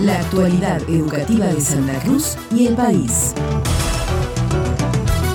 La actualidad educativa de Santa Cruz y el país.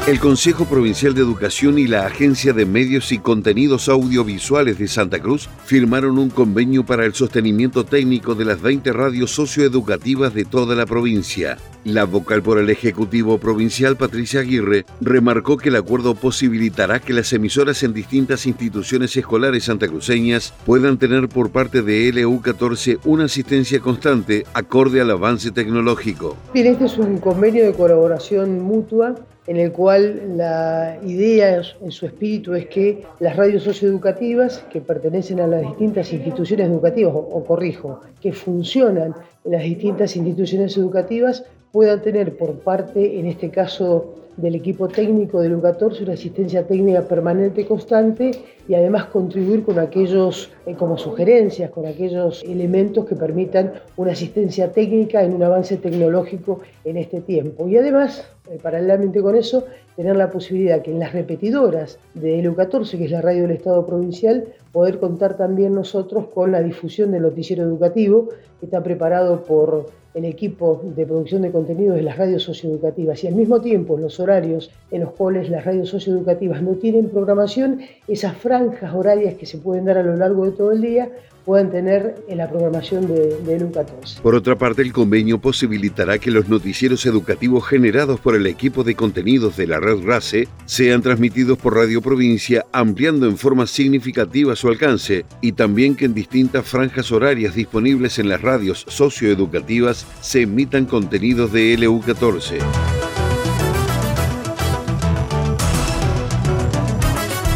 El Consejo Provincial de Educación y la Agencia de Medios y Contenidos Audiovisuales de Santa Cruz firmaron un convenio para el sostenimiento técnico de las 20 radios socioeducativas de toda la provincia. La vocal por el Ejecutivo Provincial, Patricia Aguirre, remarcó que el acuerdo posibilitará que las emisoras en distintas instituciones escolares santacruceñas puedan tener por parte de LU14 una asistencia constante acorde al avance tecnológico. Bien, este es un convenio de colaboración mutua en el cual la idea en su espíritu es que las radios socioeducativas que pertenecen a las distintas instituciones educativas, o, corrijo, que funcionan en las distintas instituciones educativas, puedan tener por parte, en este caso del equipo técnico del U14, una asistencia técnica permanente y constante y además contribuir con aquellos, eh, como sugerencias, con aquellos elementos que permitan una asistencia técnica en un avance tecnológico en este tiempo. Y además, eh, paralelamente con eso, tener la posibilidad que en las repetidoras de LU14, que es la radio del Estado provincial, poder contar también nosotros con la difusión del noticiero educativo, que está preparado por el equipo de producción de contenidos de las radios socioeducativas. Y al mismo tiempo los horarios en los cuales las radios socioeducativas no tienen programación, esas franjas horarias que se pueden dar a lo largo de todo el día puedan tener en la programación de, de 14 Por otra parte, el convenio posibilitará que los noticieros educativos generados por el equipo de contenidos de la red RACE sean transmitidos por Radio Provincia, ampliando en forma significativa su alcance, y también que en distintas franjas horarias disponibles en las radios socioeducativas se emitan contenidos de LU14.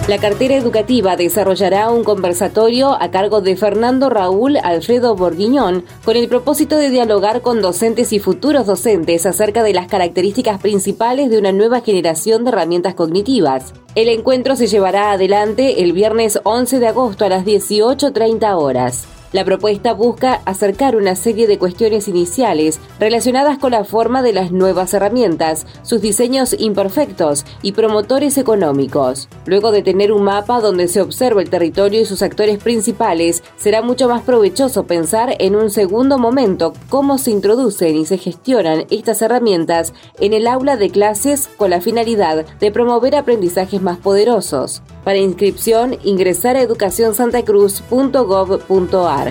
La cartera educativa desarrollará un conversatorio a cargo de Fernando Raúl Alfredo Borguiñón con el propósito de dialogar con docentes y futuros docentes acerca de las características principales de una nueva generación de herramientas cognitivas. El encuentro se llevará adelante el viernes 11 de agosto a las 18.30 horas. La propuesta busca acercar una serie de cuestiones iniciales relacionadas con la forma de las nuevas herramientas, sus diseños imperfectos y promotores económicos. Luego de tener un mapa donde se observa el territorio y sus actores principales, será mucho más provechoso pensar en un segundo momento cómo se introducen y se gestionan estas herramientas en el aula de clases con la finalidad de promover aprendizajes más poderosos. Para inscripción, ingresar a educacionsantacruz.gov.ar.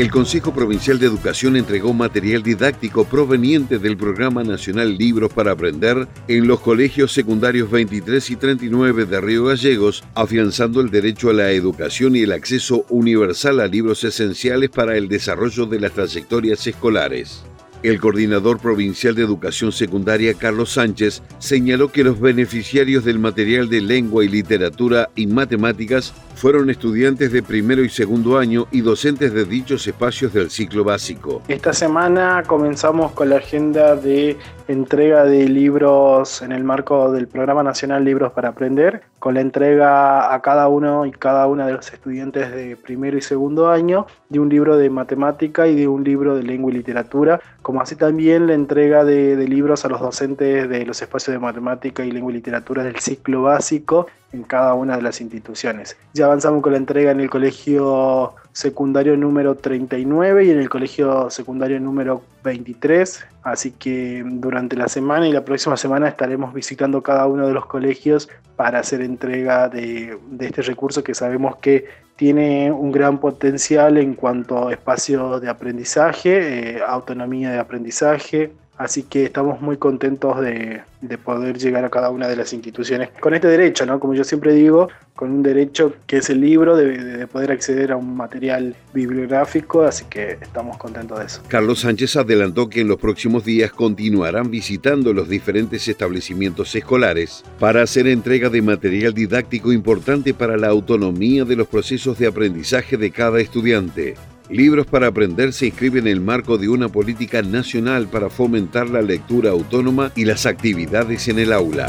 El Consejo Provincial de Educación entregó material didáctico proveniente del Programa Nacional Libros para Aprender en los colegios secundarios 23 y 39 de Río Gallegos, afianzando el derecho a la educación y el acceso universal a libros esenciales para el desarrollo de las trayectorias escolares. El coordinador provincial de educación secundaria, Carlos Sánchez, señaló que los beneficiarios del material de lengua y literatura y matemáticas fueron estudiantes de primero y segundo año y docentes de dichos espacios del ciclo básico. Esta semana comenzamos con la agenda de entrega de libros en el marco del Programa Nacional Libros para Aprender, con la entrega a cada uno y cada una de los estudiantes de primero y segundo año de un libro de matemática y de un libro de lengua y literatura, como así también la entrega de, libros a los docentes de los espacios de matemática y lengua y literatura del ciclo básico en cada una de las instituciones. Ya avanzamos con la entrega en el colegio secundario número 39 y en el colegio secundario número 23. Así que durante la semana y la próxima semana estaremos visitando cada uno de los colegios para hacer entrega de, este recurso que sabemos que tiene un gran potencial en cuanto a espacio de aprendizaje, eh, autonomía de aprendizaje, Así que estamos muy contentos de, poder llegar a cada una de las instituciones con este derecho, ¿no? Como yo siempre digo, con un derecho que es el libro, de, poder acceder a un material bibliográfico, así que estamos contentos de eso. Carlos Sánchez adelantó que en los próximos días continuarán visitando los diferentes establecimientos escolares para hacer entrega de material didáctico importante para la autonomía de los procesos de aprendizaje de cada estudiante. Libros para Aprender se inscribe en el marco de una política nacional para fomentar la lectura autónoma y las actividades en el aula.